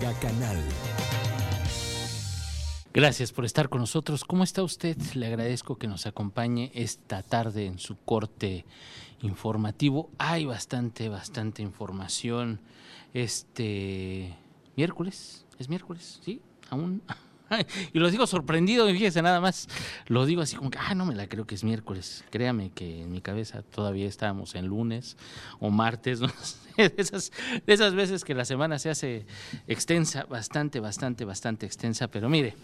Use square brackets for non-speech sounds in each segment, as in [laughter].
Canal. Gracias por estar con nosotros. ¿Cómo está usted? Le agradezco que nos acompañe esta tarde en su corte informativo. Hay bastante, bastante información. Este miércoles, es miércoles, ¿sí? Aún. Y lo digo sorprendido, fíjese nada más. Lo digo así como que, ah, no me la creo que es miércoles. Créame que en mi cabeza todavía estábamos en lunes o martes, [laughs] de esas, de esas veces que la semana se hace extensa, bastante, bastante, bastante extensa. Pero mire,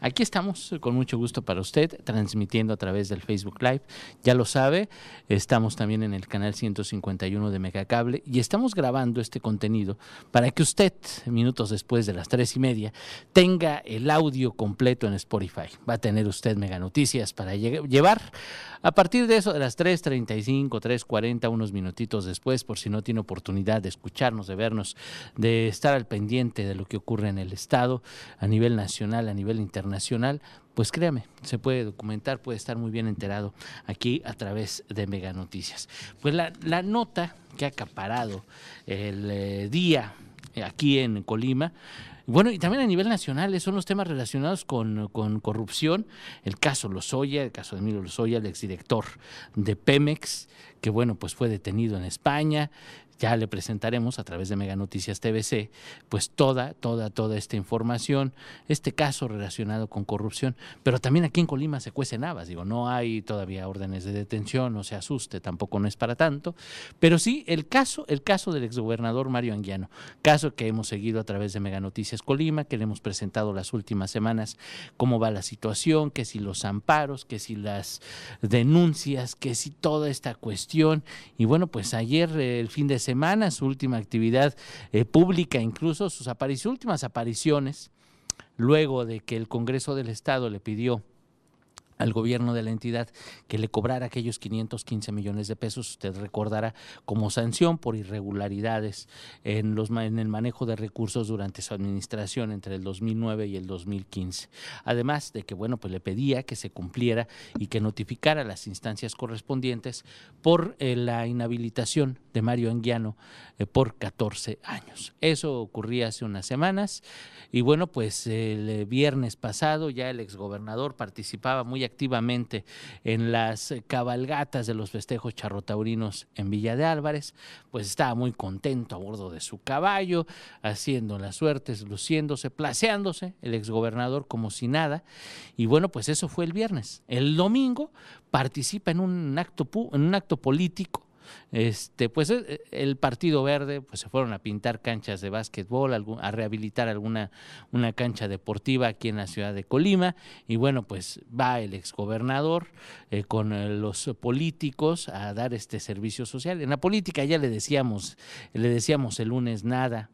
aquí estamos con mucho gusto para usted, transmitiendo a través del Facebook Live. Ya lo sabe, estamos también en el canal 151 de Megacable y estamos grabando este contenido para que usted, minutos después de las tres y media, tenga el audio completo en Spotify. Va a tener usted Mega Noticias para llevar a partir de eso, de las 3.35, 3.40, unos minutitos después, por si no tiene oportunidad de escucharnos, de vernos, de estar al pendiente de lo que ocurre en el Estado, a nivel nacional, a nivel internacional, pues créame, se puede documentar, puede estar muy bien enterado aquí a través de Mega Noticias. Pues la, nota que ha acaparado el eh, día aquí en Colima, bueno, y también a nivel nacional, son los temas relacionados con, con, corrupción. El caso Lozoya, el caso de Emilio Lozoya, el exdirector de Pemex, que bueno, pues fue detenido en España, ya le presentaremos a través de Mega Noticias TVC, pues toda, toda, toda esta información, este caso relacionado con corrupción, pero también aquí en Colima se cuecen habas, digo, no hay todavía órdenes de detención, no se asuste, tampoco no es para tanto, pero sí el caso, el caso del exgobernador Mario Anguiano, caso que hemos seguido a través de Mega Noticias Colima, que le hemos presentado las últimas semanas cómo va la situación, que si los amparos, que si las denuncias, que si toda esta cuestión, y bueno, pues ayer el fin de semana su última actividad eh, pública, incluso sus últimas apariciones, luego de que el Congreso del Estado le pidió al gobierno de la entidad que le cobrara aquellos 515 millones de pesos, usted recordará, como sanción por irregularidades en, los, en el manejo de recursos durante su administración entre el 2009 y el 2015. Además de que, bueno, pues le pedía que se cumpliera y que notificara las instancias correspondientes por eh, la inhabilitación de Mario Anguiano eh, por 14 años. Eso ocurría hace unas semanas y bueno, pues el viernes pasado ya el exgobernador participaba muy activamente en las cabalgatas de los festejos charrotaurinos en Villa de Álvarez, pues estaba muy contento a bordo de su caballo, haciendo las suertes, luciéndose, placeándose el exgobernador como si nada. Y bueno, pues eso fue el viernes. El domingo participa en un acto, en un acto político este, pues eh, el Partido Verde pues se fueron a pintar canchas de básquetbol, a rehabilitar alguna una cancha deportiva aquí en la ciudad de Colima y bueno, pues va el exgobernador eh, con eh, los políticos a dar este servicio social. En la política ya le decíamos, le decíamos el lunes nada,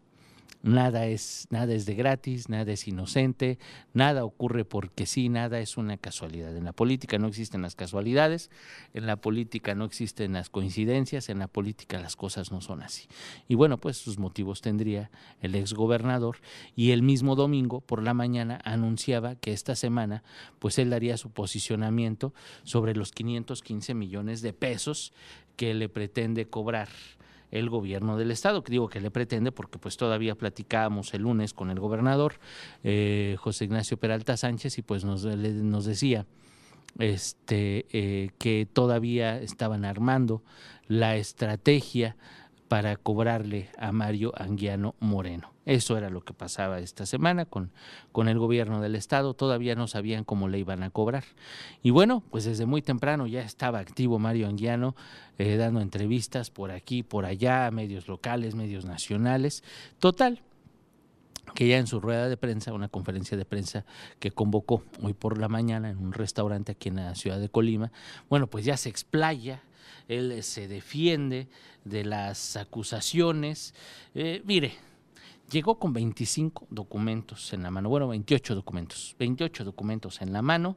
Nada es, nada es de gratis, nada es inocente, nada ocurre porque sí, nada es una casualidad. En la política no existen las casualidades, en la política no existen las coincidencias, en la política las cosas no son así. Y bueno, pues sus motivos tendría el exgobernador y el mismo domingo por la mañana anunciaba que esta semana pues él daría su posicionamiento sobre los 515 millones de pesos que le pretende cobrar el gobierno del estado, que digo que le pretende porque pues todavía platicábamos el lunes con el gobernador eh, José Ignacio Peralta Sánchez y pues nos, nos decía este, eh, que todavía estaban armando la estrategia para cobrarle a Mario Anguiano Moreno. Eso era lo que pasaba esta semana con, con el gobierno del estado. Todavía no sabían cómo le iban a cobrar. Y bueno, pues desde muy temprano ya estaba activo Mario Anguiano eh, dando entrevistas por aquí, por allá, medios locales, medios nacionales. Total, que ya en su rueda de prensa, una conferencia de prensa que convocó hoy por la mañana en un restaurante aquí en la ciudad de Colima, bueno, pues ya se explaya él se defiende de las acusaciones. Eh, mire, llegó con 25 documentos en la mano, bueno, 28 documentos, 28 documentos en la mano,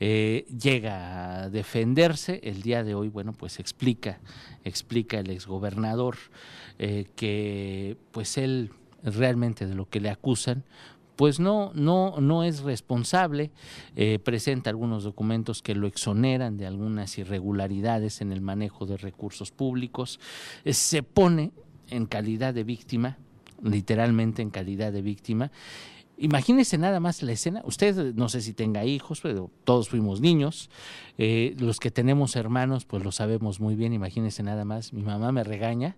eh, llega a defenderse, el día de hoy, bueno, pues explica, explica el exgobernador eh, que pues él realmente de lo que le acusan, pues no, no, no es responsable, eh, presenta algunos documentos que lo exoneran de algunas irregularidades en el manejo de recursos públicos, eh, se pone en calidad de víctima literalmente en calidad de víctima. Imagínese nada más la escena. Usted no sé si tenga hijos, pero todos fuimos niños. Eh, los que tenemos hermanos, pues lo sabemos muy bien. Imagínese nada más. Mi mamá me regaña.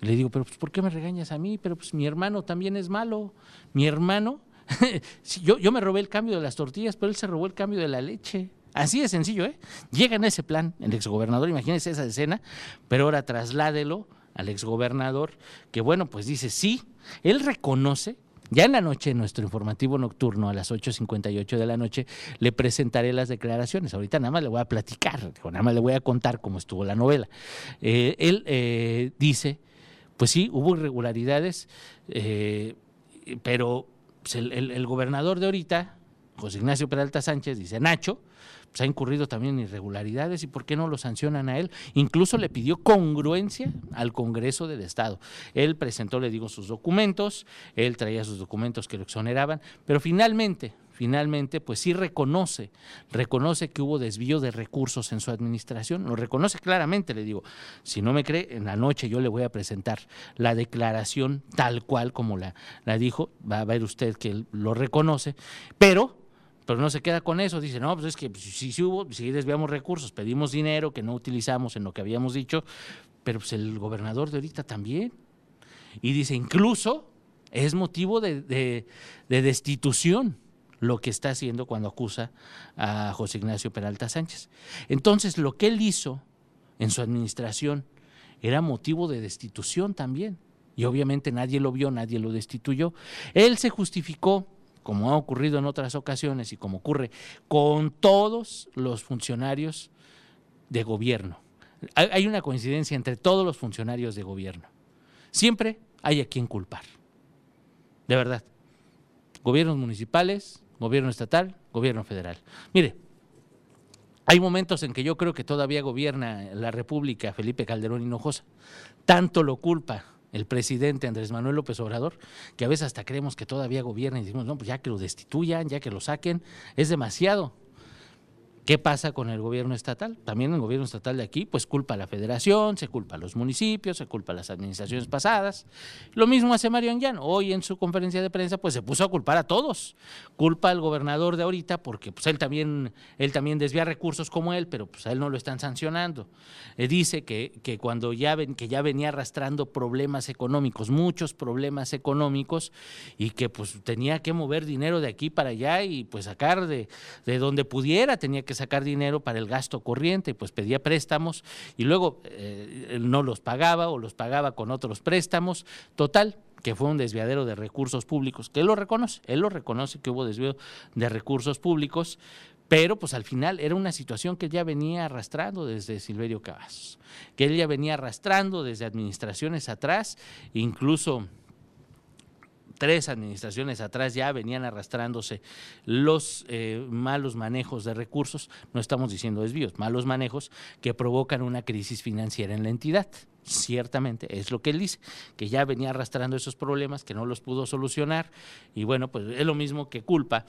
Le digo, pero pues, ¿por qué me regañas a mí? Pero pues mi hermano también es malo. Mi hermano, [laughs] yo, yo me robé el cambio de las tortillas, pero él se robó el cambio de la leche. Así de sencillo, ¿eh? Llega en ese plan el exgobernador, imagínese esa escena, pero ahora trasládelo al exgobernador, que bueno, pues dice, sí, él reconoce ya en la noche, en nuestro informativo nocturno, a las 8.58 de la noche, le presentaré las declaraciones. Ahorita nada más le voy a platicar, nada más le voy a contar cómo estuvo la novela. Eh, él eh, dice, pues sí, hubo irregularidades, eh, pero pues, el gobernador de ahorita, José Ignacio Peralta Sánchez, dice, Nacho, se ha incurrido también en irregularidades y por qué no lo sancionan a él. Incluso le pidió congruencia al Congreso del Estado. Él presentó, le digo, sus documentos, él traía sus documentos que lo exoneraban, pero finalmente, finalmente, pues sí reconoce, reconoce que hubo desvío de recursos en su administración, lo reconoce claramente, le digo, si no me cree, en la noche yo le voy a presentar la declaración tal cual como la, la dijo, va a ver usted que lo reconoce, pero pero no se queda con eso, dice, no, pues es que si, si hubo, si desviamos recursos, pedimos dinero que no utilizamos en lo que habíamos dicho, pero pues el gobernador de ahorita también. Y dice, incluso es motivo de, de, destitución lo que está haciendo cuando acusa a José Ignacio Peralta Sánchez. Entonces, lo que él hizo en su administración era motivo de destitución también. Y obviamente nadie lo vio, nadie lo destituyó. Él se justificó como ha ocurrido en otras ocasiones y como ocurre con todos los funcionarios de gobierno. Hay una coincidencia entre todos los funcionarios de gobierno. Siempre hay a quien culpar. De verdad. Gobiernos municipales, gobierno estatal, gobierno federal. Mire, hay momentos en que yo creo que todavía gobierna la República Felipe Calderón Hinojosa. Tanto lo culpa el presidente Andrés Manuel López Obrador, que a veces hasta creemos que todavía gobierna y decimos, no, pues ya que lo destituyan, ya que lo saquen, es demasiado. ¿Qué pasa con el gobierno estatal? También el gobierno estatal de aquí, pues culpa a la federación, se culpa a los municipios, se culpa a las administraciones pasadas. Lo mismo hace Mario Anguiano. Hoy en su conferencia de prensa, pues se puso a culpar a todos. Culpa al gobernador de ahorita porque pues él también, él también desvía recursos como él, pero pues a él no lo están sancionando. Eh, dice que, que cuando ya, ven, que ya venía arrastrando problemas económicos, muchos problemas económicos, y que pues tenía que mover dinero de aquí para allá y pues sacar de, de donde pudiera, tenía que sacar dinero para el gasto corriente, pues pedía préstamos y luego eh, no los pagaba o los pagaba con otros préstamos. Total, que fue un desviadero de recursos públicos, que él lo reconoce, él lo reconoce que hubo desvío de recursos públicos, pero pues al final era una situación que ya venía arrastrando desde Silverio Cavazos, que él ya venía arrastrando desde administraciones atrás, incluso tres administraciones atrás ya venían arrastrándose los eh, malos manejos de recursos, no estamos diciendo desvíos, malos manejos que provocan una crisis financiera en la entidad. Ciertamente, es lo que él dice, que ya venía arrastrando esos problemas, que no los pudo solucionar, y bueno, pues es lo mismo que culpa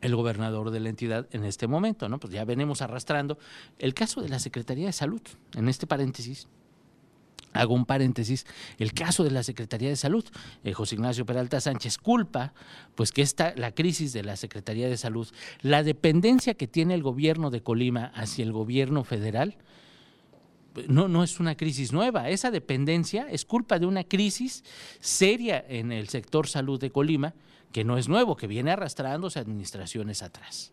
el gobernador de la entidad en este momento, ¿no? Pues ya venimos arrastrando el caso de la Secretaría de Salud, en este paréntesis, Hago un paréntesis, el caso de la Secretaría de Salud, eh, José Ignacio Peralta Sánchez culpa, pues que está la crisis de la Secretaría de Salud, la dependencia que tiene el gobierno de Colima hacia el gobierno federal, no, no es una crisis nueva, esa dependencia es culpa de una crisis seria en el sector salud de Colima, que no es nuevo, que viene arrastrándose administraciones atrás.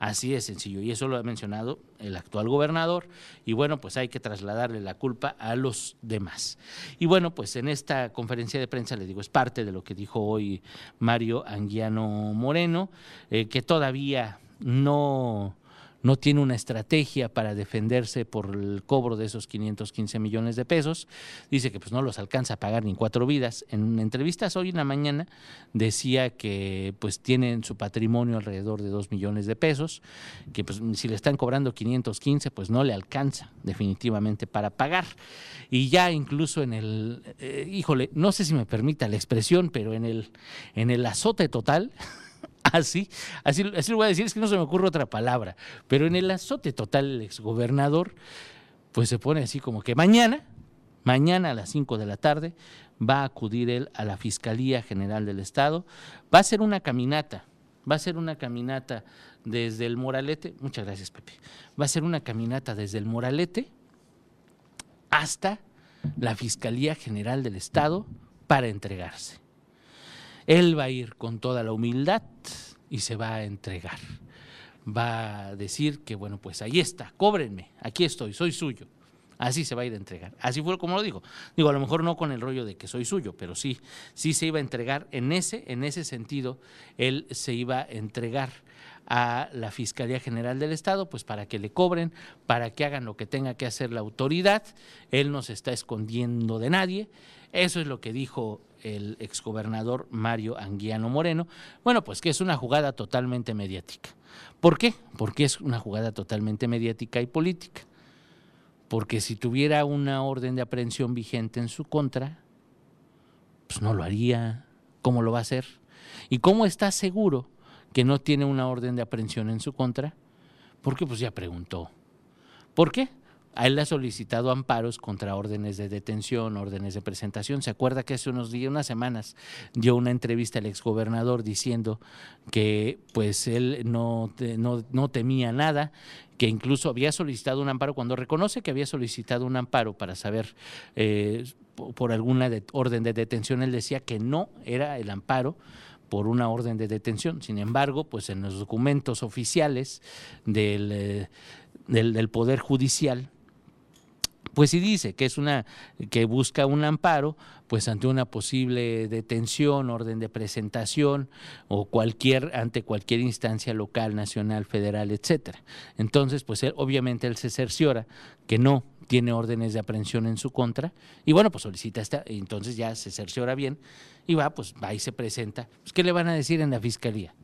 Así de sencillo. Y eso lo ha mencionado el actual gobernador. Y bueno, pues hay que trasladarle la culpa a los demás. Y bueno, pues en esta conferencia de prensa, le digo, es parte de lo que dijo hoy Mario Anguiano Moreno, eh, que todavía no no tiene una estrategia para defenderse por el cobro de esos 515 millones de pesos. Dice que pues no los alcanza a pagar ni cuatro vidas. En entrevistas hoy en la mañana decía que pues tienen su patrimonio alrededor de dos millones de pesos, que pues si le están cobrando 515 pues no le alcanza definitivamente para pagar. Y ya incluso en el, eh, híjole, no sé si me permita la expresión, pero en el, en el azote total [laughs] [laughs] así, así, así lo voy a decir, es que no se me ocurre otra palabra, pero en el azote total el exgobernador, pues se pone así como que mañana, mañana a las 5 de la tarde, va a acudir él a la Fiscalía General del Estado. Va a ser una caminata, va a ser una caminata desde el Moralete, muchas gracias Pepe, va a ser una caminata desde el Moralete hasta la Fiscalía General del Estado para entregarse. Él va a ir con toda la humildad y se va a entregar. Va a decir que, bueno, pues ahí está, cóbrenme, aquí estoy, soy suyo. Así se va a ir a entregar. Así fue como lo digo. Digo, a lo mejor no con el rollo de que soy suyo, pero sí, sí se iba a entregar en ese, en ese sentido, él se iba a entregar a la Fiscalía General del Estado, pues para que le cobren, para que hagan lo que tenga que hacer la autoridad. Él no se está escondiendo de nadie. Eso es lo que dijo el exgobernador Mario Anguiano Moreno. Bueno, pues que es una jugada totalmente mediática. ¿Por qué? Porque es una jugada totalmente mediática y política porque si tuviera una orden de aprehensión vigente en su contra, pues no lo haría. ¿Cómo lo va a hacer? ¿Y cómo está seguro que no tiene una orden de aprehensión en su contra? Porque pues ya preguntó. ¿Por qué? A él le ha solicitado amparos contra órdenes de detención, órdenes de presentación. ¿Se acuerda que hace unos días, unas semanas, dio una entrevista al exgobernador diciendo que pues él no, no, no temía nada, que incluso había solicitado un amparo, cuando reconoce que había solicitado un amparo para saber eh, por alguna orden de detención, él decía que no era el amparo por una orden de detención. Sin embargo, pues en los documentos oficiales del, eh, del, del Poder Judicial, pues sí dice que es una que busca un amparo pues ante una posible detención, orden de presentación o cualquier ante cualquier instancia local, nacional, federal, etcétera. Entonces, pues él, obviamente él se cerciora que no tiene órdenes de aprehensión en su contra y bueno, pues solicita esta, entonces ya se cerciora bien y va, pues va y se presenta. Pues, ¿Qué le van a decir en la fiscalía?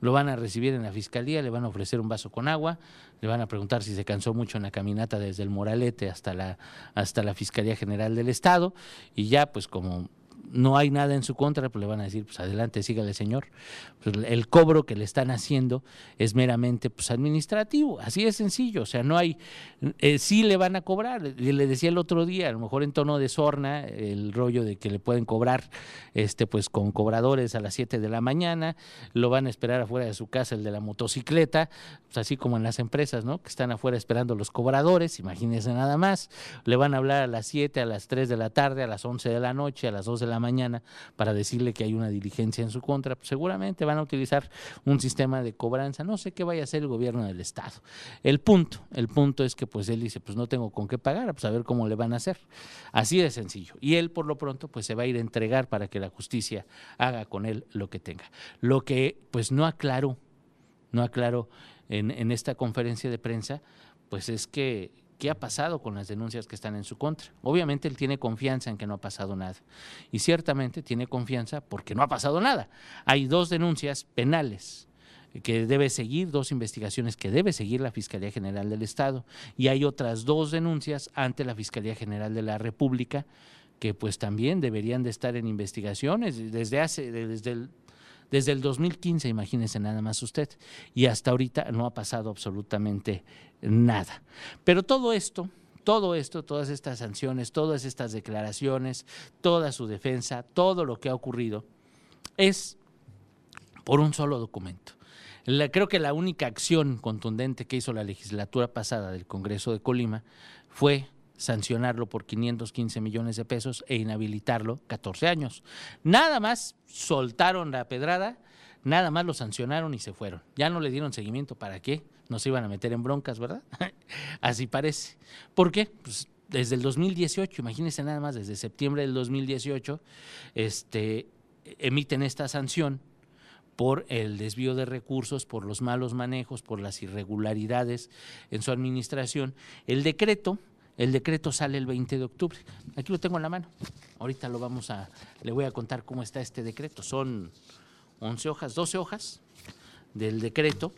Lo van a recibir en la fiscalía, le van a ofrecer un vaso con agua, le van a preguntar si se cansó mucho en la caminata desde el Moralete hasta la, hasta la Fiscalía General del Estado y ya pues como no hay nada en su contra, pues le van a decir, pues adelante, sígale señor. Pues el cobro que le están haciendo es meramente pues administrativo, así de sencillo, o sea, no hay, eh, sí le van a cobrar, le, le, decía el otro día, a lo mejor en tono de sorna, el rollo de que le pueden cobrar, este pues con cobradores a las 7 de la mañana, lo van a esperar afuera de su casa el de la motocicleta, pues así como en las empresas, ¿no? Que están afuera esperando los cobradores, imagínense nada más, le van a hablar a las 7, a las 3 de la tarde, a las 11 de la noche, a las 2 de la mañana para decirle que hay una diligencia en su contra, pues seguramente van a utilizar un sistema de cobranza, no sé qué vaya a hacer el gobierno del estado. El punto, el punto es que pues él dice, pues no tengo con qué pagar, pues a ver cómo le van a hacer. Así de sencillo. Y él por lo pronto pues se va a ir a entregar para que la justicia haga con él lo que tenga. Lo que pues no aclaró, no aclaró en, en esta conferencia de prensa, pues es que qué ha pasado con las denuncias que están en su contra. Obviamente él tiene confianza en que no ha pasado nada. Y ciertamente tiene confianza porque no ha pasado nada. Hay dos denuncias penales que debe seguir, dos investigaciones que debe seguir la Fiscalía General del Estado y hay otras dos denuncias ante la Fiscalía General de la República que pues también deberían de estar en investigaciones desde hace desde el desde el 2015, imagínense nada más usted, y hasta ahorita no ha pasado absolutamente nada. Pero todo esto, todo esto, todas estas sanciones, todas estas declaraciones, toda su defensa, todo lo que ha ocurrido, es por un solo documento. creo que la única acción contundente que hizo la legislatura pasada del Congreso de Colima fue sancionarlo por 515 millones de pesos e inhabilitarlo 14 años. Nada más soltaron la pedrada, nada más lo sancionaron y se fueron. Ya no le dieron seguimiento. ¿Para qué? Nos iban a meter en broncas, ¿verdad? [laughs] Así parece. ¿Por qué? Pues desde el 2018, imagínense nada más, desde septiembre del 2018, este, emiten esta sanción por el desvío de recursos, por los malos manejos, por las irregularidades en su administración. El decreto el decreto sale el 20 de octubre. Aquí lo tengo en la mano. Ahorita lo vamos a, le voy a contar cómo está este decreto. Son 11 hojas, 12 hojas del decreto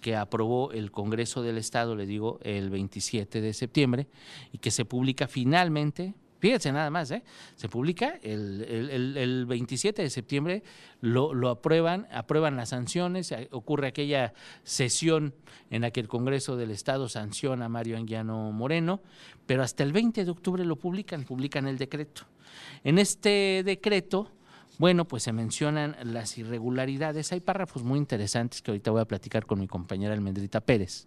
que aprobó el Congreso del Estado, le digo, el 27 de septiembre y que se publica finalmente Fíjense nada más, ¿eh? se publica el, 27 de septiembre, lo, lo, aprueban, aprueban las sanciones, eh, ocurre aquella sesión en la que el Congreso del Estado sanciona a Mario Anguiano Moreno, pero hasta el 20 de octubre lo publican, publican el decreto. En este decreto bueno, pues se mencionan las irregularidades. Hay párrafos muy interesantes que ahorita voy a platicar con mi compañera Almendrita Pérez,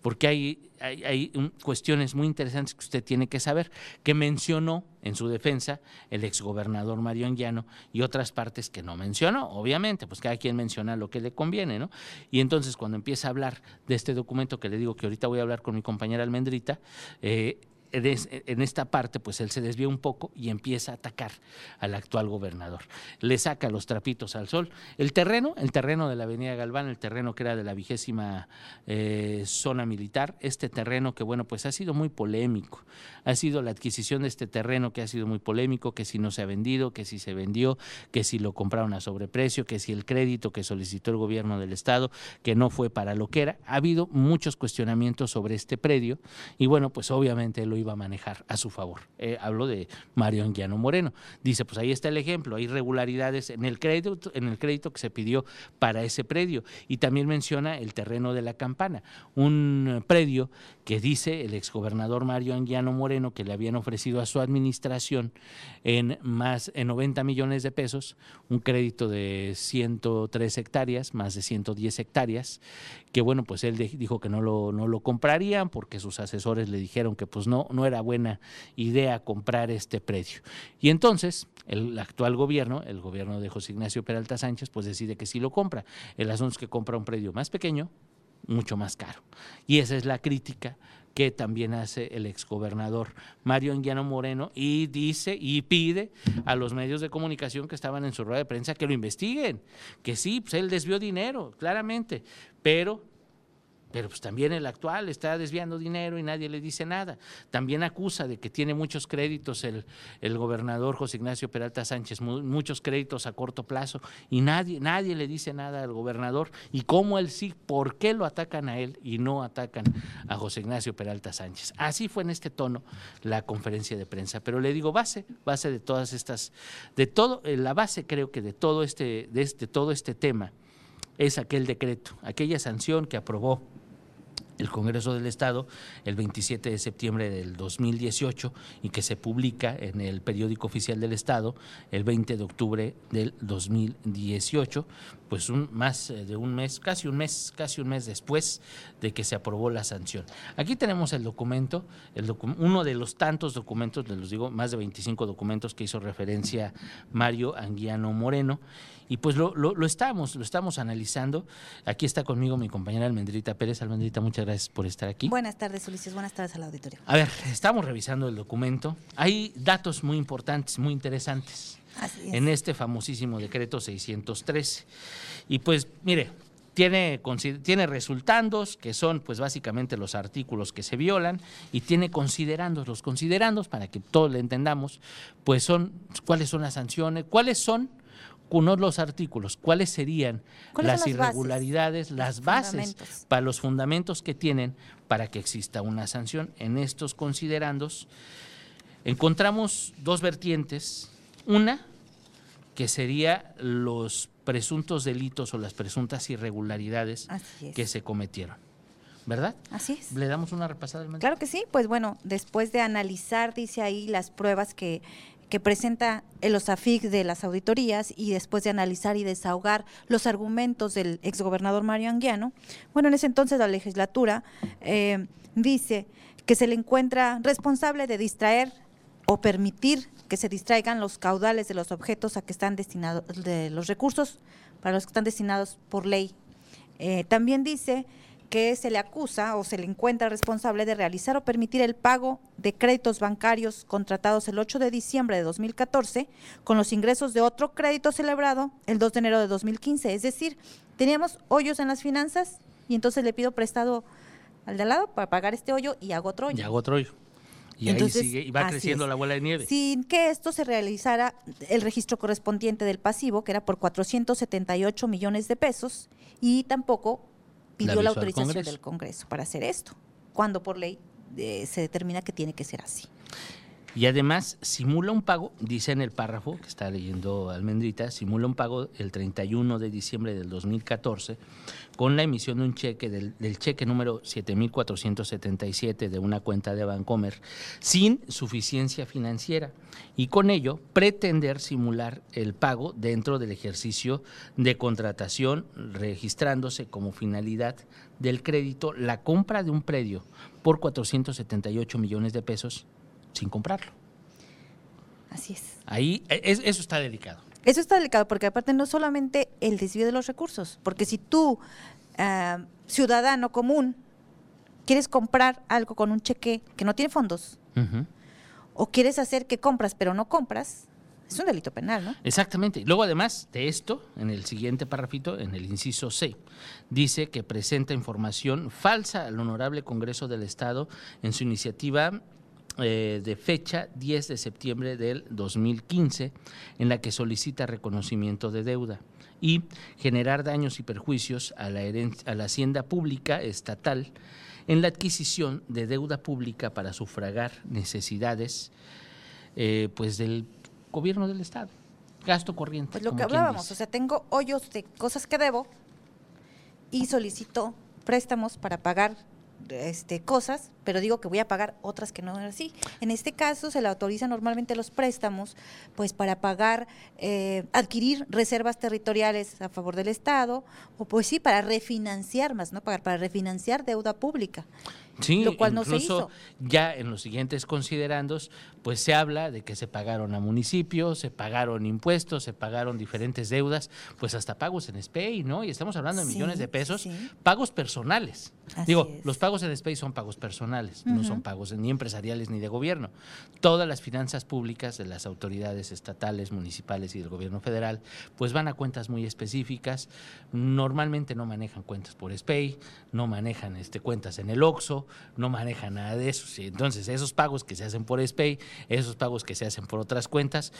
porque hay, cuestiones muy interesantes que usted tiene que saber, que mencionó en su defensa el exgobernador Mario Anguiano y otras partes que no mencionó, obviamente, pues cada quien menciona lo que le conviene, ¿no? Y entonces cuando empieza a hablar de este documento que le digo que ahorita voy a hablar con mi compañera Almendrita, eh, en esta parte, pues él se desvía un poco y empieza a atacar al actual gobernador. Le saca los trapitos al sol. El terreno, el terreno de la Avenida Galván, el terreno que era de la vigésima eh, zona militar, este terreno que, bueno, pues ha sido muy polémico. Ha sido la adquisición de este terreno que ha sido muy polémico, que si no se ha vendido, que si se vendió, que si lo compraron a sobreprecio, que si el crédito que solicitó el gobierno del Estado, que no fue para lo que era. Ha habido muchos cuestionamientos sobre este predio y, bueno, pues obviamente lo iba a manejar a su favor. Eh, hablo de Mario Anguiano Moreno. Dice, pues ahí está el ejemplo, hay irregularidades en el crédito, en el crédito que se pidió para ese predio. Y también menciona el terreno de la campana, un predio que dice el exgobernador Mario Anguiano Moreno que le habían ofrecido a su administración en más en 90 millones de pesos, un crédito de 103 hectáreas, más de 110 hectáreas, que bueno, pues él dijo que no lo, no lo comprarían porque sus asesores le dijeron que pues no, no era buena idea comprar este predio. Y entonces el actual gobierno, el gobierno de José Ignacio Peralta Sánchez, pues decide que sí lo compra. El asunto es que compra un predio más pequeño, mucho más caro. Y esa es la crítica que también hace el exgobernador Mario Anguiano Moreno y dice y pide a los medios de comunicación que estaban en su rueda de prensa que lo investiguen, que sí, pues él desvió dinero, claramente, pero pero pues también el actual está desviando dinero y nadie le dice nada. También acusa de que tiene muchos créditos el, el gobernador José Ignacio Peralta Sánchez, muchos créditos a corto plazo y nadie, nadie le dice nada al gobernador. Y cómo él sí, ¿por qué lo atacan a él y no atacan a José Ignacio Peralta Sánchez? Así fue en este tono la conferencia de prensa. Pero le digo, base, base de todas estas, de todo, eh, la base creo que de todo este, de este, todo este tema es aquel decreto, aquella sanción que aprobó el Congreso del Estado el 27 de septiembre del 2018 y que se publica en el periódico oficial del Estado el 20 de octubre del 2018, pues un más eh, de un mes, casi un mes, casi un mes después de que se aprobó la sanción. Aquí tenemos el documento, el uno de los tantos documentos, les digo, más de 25 documentos que hizo referencia Mario Anguiano Moreno y pues lo, lo, estamos, lo estamos analizando. Aquí está conmigo mi compañera Almendrita Pérez. Almendrita, muchas gracias por estar aquí. Buenas tardes, Ulises. Buenas tardes al auditorio. A ver, estamos revisando el documento. Hay datos muy importantes, muy interesantes. En este famosísimo decreto 613. Y pues, mire, tiene, tiene resultandos, que son pues básicamente los artículos que se violan, y tiene considerandos. Los considerandos, para que todos le entendamos, pues son cuáles son las sanciones, cuáles son uno los artículos, cuáles serían las, irregularidades, las bases para los fundamentos que tienen para que exista una sanción. En estos considerandos encontramos dos vertientes. Una, que sería los presuntos delitos o las presuntas irregularidades que se cometieron. ¿verdad? Así es. ¿Le damos una repasada? Claro que sí, pues bueno, después de analizar, dice ahí, las pruebas que que presenta el OSAFIC de las auditorías y después de analizar y desahogar los argumentos del exgobernador Mario Anguiano, bueno, en ese entonces la legislatura eh, dice que se le encuentra responsable de distraer o permitir que se distraigan los caudales de los objetos a que están destinados, de los recursos para los que están destinados por ley. Eh, también dice que se le acusa o se le encuentra responsable de realizar o permitir el pago de créditos bancarios contratados el 8 de diciembre de 2014 con los ingresos de otro crédito celebrado el 2 de enero de 2015. Es decir, teníamos hoyos en las finanzas y entonces le pido prestado al de al lado para pagar este hoyo y hago otro hoyo. Y hago otro hoyo. Y ahí sigue, y va creciendo la bola de nieve. Sin que esto se realizara el registro correspondiente del pasivo, que era por 478 millones de pesos, y tampoco pidió la, autorización del Congreso para hacer esto, cuando por ley eh, se determina que tiene que ser así. Y además simula un pago, dice en el párrafo que está leyendo Almendrita, simula un pago el 31 de diciembre del 2014 con la emisión de un cheque del, cheque número 7477 de una cuenta de Bancomer sin suficiencia financiera. Y con ello pretender simular el pago dentro del ejercicio de contratación registrándose como finalidad del crédito la compra de un predio por 478 millones de pesos sin comprarlo. Así es. Ahí, e, eso está delicado. Eso está delicado porque aparte no solamente el desvío de los recursos, porque si tú, ah, ciudadano común, quieres comprar algo con un cheque que no tiene fondos, o quieres hacer que compras pero no compras, es un delito penal, ¿no? Exactamente. Luego, además de esto, en el siguiente párrafito, en el inciso C, dice que presenta información falsa al Honorable Congreso del Estado en su iniciativa eh, de fecha 10 de septiembre del 2015, en la que solicita reconocimiento de deuda y generar daños y perjuicios a la, a la hacienda pública estatal en la adquisición de deuda pública para sufragar necesidades eh, pues del gobierno del Estado. Gasto corriente. Pues lo que hablábamos, o sea, tengo hoyos de cosas que debo y solicito préstamos para pagar este, cosas, pero digo que voy a pagar otras que no son así. En este caso se le autoriza normalmente los préstamos, pues para pagar, eh, adquirir reservas territoriales a favor del Estado, o pues sí, para refinanciar más, no pagar, para refinanciar deuda pública. Sí, lo cual no se hizo. ya en los siguientes considerandos, pues se habla de que se pagaron a municipios, se pagaron impuestos, se pagaron diferentes deudas, pues hasta pagos en SPEI, ¿no? Y estamos hablando de millones de pesos, pagos personales. Digo, los pagos en SPEI son pagos personales, no son pagos ni empresariales ni de gobierno. Todas las finanzas públicas de las autoridades estatales, municipales y del gobierno federal, pues van a cuentas muy específicas. Normalmente no manejan cuentas por SPEI, no manejan este, cuentas en el OXO, no maneja nada de eso. Entonces, esos pagos que se hacen por SPAY, esos pagos que se hacen por otras cuentas,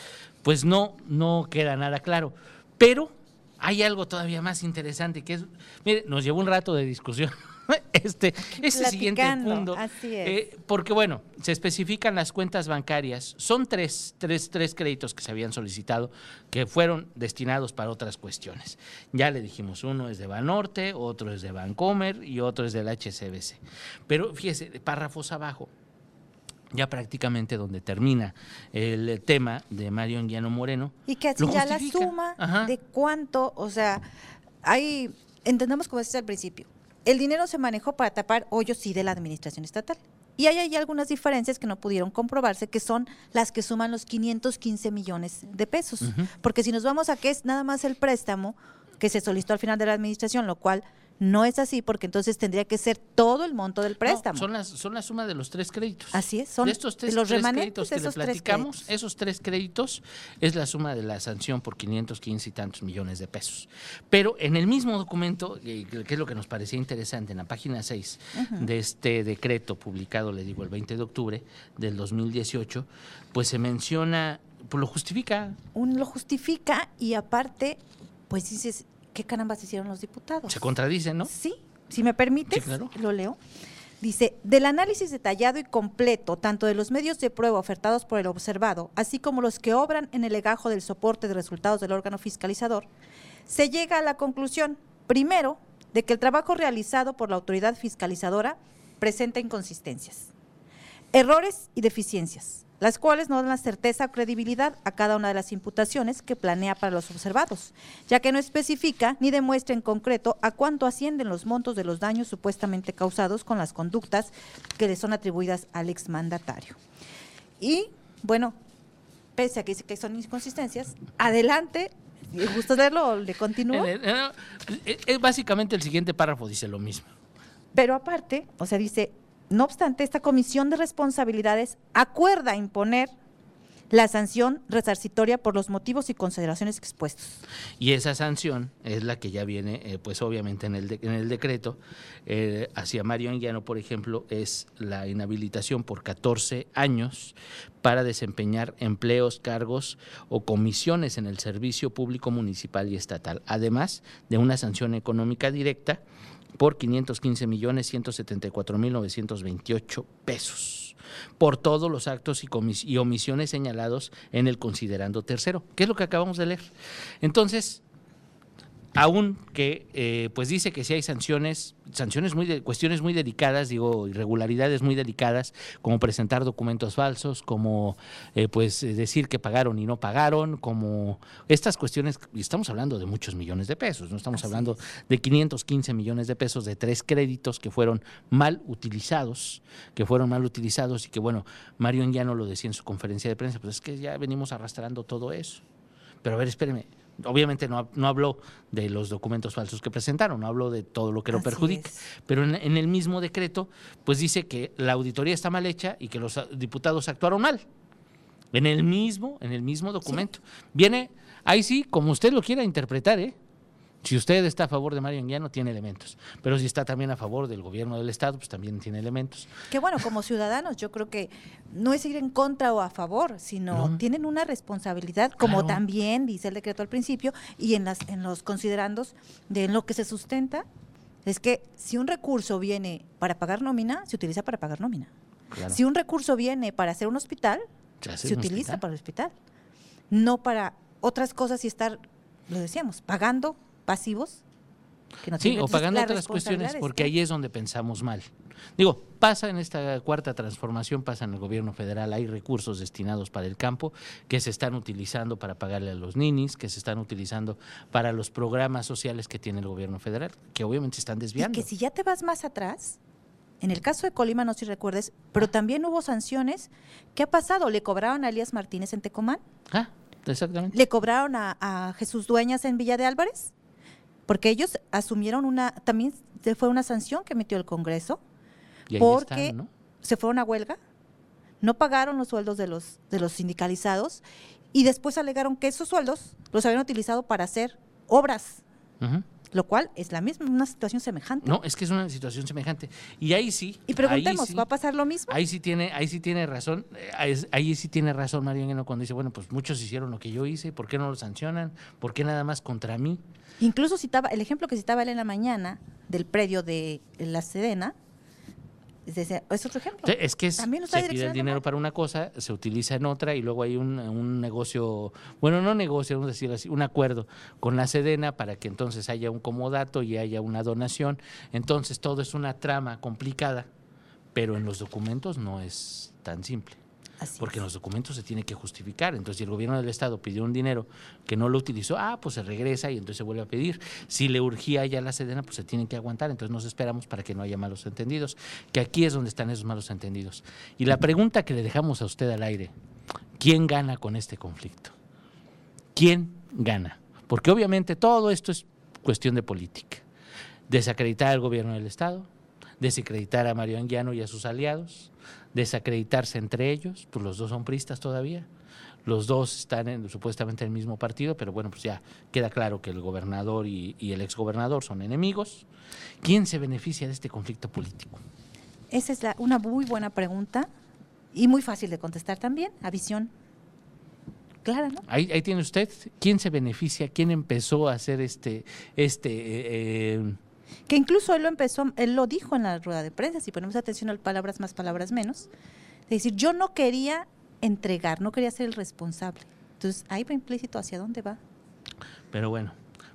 pues no, no queda nada claro. Pero hay algo todavía más interesante que es, mire, nos llevó un rato de discusión [laughs] [laughs] este, este siguiente punto. Eh, porque bueno, se especifican las cuentas bancarias. Son tres, tres, tres créditos que se habían solicitado que fueron destinados para otras cuestiones. Ya le dijimos, uno es de Banorte, otro es de Bancomer y otro es del HCBC. Pero fíjese, párrafos abajo, ya prácticamente donde termina el tema de Mario Anguiano Moreno. Y que así ya la suma de cuánto, o sea, hay, entendemos como decía al principio, el dinero se manejó para tapar hoyos sí de la administración estatal. Y hay, hay algunas diferencias que no pudieron comprobarse, que son las que suman los 515 millones de pesos. Porque si nos vamos a que es nada más el préstamo que se solicitó al final de la administración, lo cual no es así porque entonces tendría que ser todo el monto del préstamo. son, las, son la suma de los tres créditos. Así es, son estos tres, los créditos que le platicamos, esos tres créditos es la suma de la sanción por 515 y tantos millones de pesos. Pero en el mismo documento, eh, que es lo que nos parecía interesante, en la página 6 de este decreto publicado, le digo, el 20 de octubre del 2018, pues se menciona, pues lo justifica. Un lo justifica y aparte, pues dices, ¿qué carambas hicieron los diputados? Se contradicen, ¿no? Sí, si me permites, lo leo. Dice, del análisis detallado y completo, tanto de los medios de prueba ofertados por el observado, así como los que obran en el legajo del soporte de resultados del órgano fiscalizador, se llega a la conclusión, primero, de que el trabajo realizado por la autoridad fiscalizadora presenta inconsistencias, errores y deficiencias, las cuales no dan la certeza o credibilidad a cada una de las imputaciones que planea para los observados, ya que no especifica ni demuestra en concreto a cuánto ascienden los montos de los daños supuestamente causados con las conductas que le son atribuidas al exmandatario. Y, bueno, pese a que dice que son inconsistencias, adelante, ¿gusta leerlo le continúo? Eh, eh, eh, básicamente el siguiente párrafo dice lo mismo. Pero aparte, o sea, dice, no obstante, esta comisión de responsabilidades acuerda imponer la sanción resarcitoria por los motivos y consideraciones expuestos. Y esa sanción es la que ya viene, eh, pues obviamente en el, en el decreto, eh, hacia Mario Anguiano, por ejemplo, es la inhabilitación por 14 años para desempeñar empleos, cargos o comisiones en el servicio público municipal y estatal, además de una sanción económica directa por 515 millones 174 mil 928 pesos. por todos los actos y, y omisiones señalados en el considerando tercero, que es lo que acabamos de leer. Entonces, aún que eh, pues dice que si hay sanciones, sanciones muy de, cuestiones muy delicadas, digo irregularidades muy delicadas, como presentar documentos falsos, como eh, pues decir que pagaron y no pagaron, como estas cuestiones, y estamos hablando de muchos millones de pesos, no estamos hablando de 515 millones de pesos de tres créditos que fueron mal utilizados, que fueron mal utilizados y que bueno, Mario no lo decía en su conferencia de prensa, pues es que ya venimos arrastrando todo eso. Pero a ver, espéreme, obviamente no, no habló de los documentos falsos que presentaron, no habló de todo lo que lo perjudica, pero en, el mismo decreto, pues dice que la auditoría está mal hecha y que los diputados actuaron mal. En el mismo, en el mismo documento. Viene, ahí sí, como usted lo quiera interpretar, ¿eh? Si usted está a favor de Mario Anguiano, tiene elementos. Pero si está también a favor del gobierno del Estado, pues también tiene elementos. Que bueno, como ciudadanos, yo creo que no es ir en contra o a favor, sino tienen una responsabilidad, como también dice el decreto al principio, y en, las, en los considerandos de lo que se sustenta, es que si un recurso viene para pagar nómina, se utiliza para pagar nómina. Si un recurso viene para hacer un hospital, se, utiliza para el hospital. No para otras cosas y estar, lo decíamos, pagando pasivos. Que no sí, o pagando otras cuestiones, porque ahí es donde pensamos mal. Digo, pasa en esta cuarta transformación, pasa en el gobierno federal, hay recursos destinados para el campo que se están utilizando para pagarle a los ninis, que se están utilizando para los programas sociales que tiene el gobierno federal, que obviamente están desviando. Y que si ya te vas más atrás, en el caso de Colima, no sé si recuerdes, pero también hubo sanciones. ¿Qué ha pasado? ¿Le cobraron a Elías Martínez en Tecomán? Ah, exactamente. ¿Le cobraron a, a Jesús Dueñas en Villa de Álvarez? Porque ellos asumieron una, también fue una sanción que emitió el Congreso, porque se fueron a huelga, no pagaron los sueldos de los, de los sindicalizados y después alegaron que esos sueldos los habían utilizado para hacer obras. Lo cual es la misma, una situación semejante. No, es que es una situación semejante. Y ahí sí. Y preguntemos, ¿va a pasar lo mismo? Ahí sí tiene, ahí sí tiene razón, eh, ahí, sí tiene razón Mario cuando dice, bueno, pues muchos hicieron lo que yo hice, ¿por qué no lo sancionan? ¿Por qué nada más contra mí? Incluso citaba, el ejemplo que citaba él en la mañana del predio de la Sedena, es, otro ejemplo. es que se pide el dinero para una cosa, se utiliza en otra y luego hay un, negocio, bueno, no negocio, vamos a decirlo así, un acuerdo con la Sedena para que entonces haya un comodato y haya una donación. Entonces todo es una trama complicada, pero en los documentos no es tan simple porque en los documentos se tiene que justificar. Entonces, si el gobierno del Estado pidió un dinero que no lo utilizó, ah, pues se regresa y entonces se vuelve a pedir. Si le urgía ya la Sedena, pues se tiene que aguantar. Entonces, nos esperamos para que no haya malos entendidos, que aquí es donde están esos malos entendidos. Y la pregunta que le dejamos a usted al aire, ¿quién gana con este conflicto? ¿Quién gana? Porque obviamente todo esto es cuestión de política. Desacreditar al gobierno del Estado, desacreditar a Mario Anguiano y a sus aliados, desacreditarse entre ellos, pues los dos son pristas todavía. Los dos están en, supuestamente en el mismo partido, pero bueno, pues ya queda claro que el gobernador y, el exgobernador son enemigos. ¿Quién se beneficia de este conflicto político? Esa es una muy buena pregunta y muy fácil de contestar también, a visión clara, ¿no? Ahí, ahí tiene usted. ¿Quién se beneficia? ¿Quién empezó a hacer este, este eh, eh, que incluso él lo empezó, él lo dijo en la rueda de prensa, si ponemos atención a palabras más, palabras menos, es decir, yo no quería entregar, no quería ser el responsable. Entonces, ahí va implícito hacia dónde va. Pero bueno,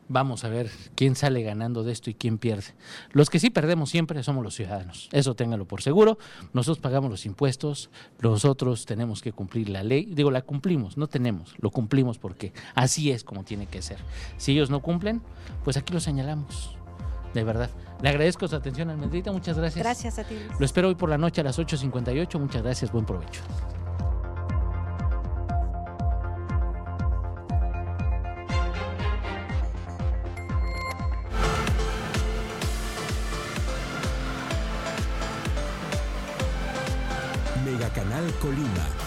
vamos a ver quién sale ganando de esto y quién pierde. Los que sí perdemos siempre somos los ciudadanos, eso téngalo por seguro. Nosotros pagamos los impuestos, nosotros tenemos que cumplir la ley. Digo, la cumplimos, no tenemos, lo cumplimos porque así es como tiene que ser. Si ellos no cumplen, pues aquí lo señalamos de verdad. Le agradezco su atención, Almendrita. Muchas gracias. Gracias a ti. Lo espero hoy por la noche a las 8.58. Muchas gracias. Buen provecho. Mega Canal Colima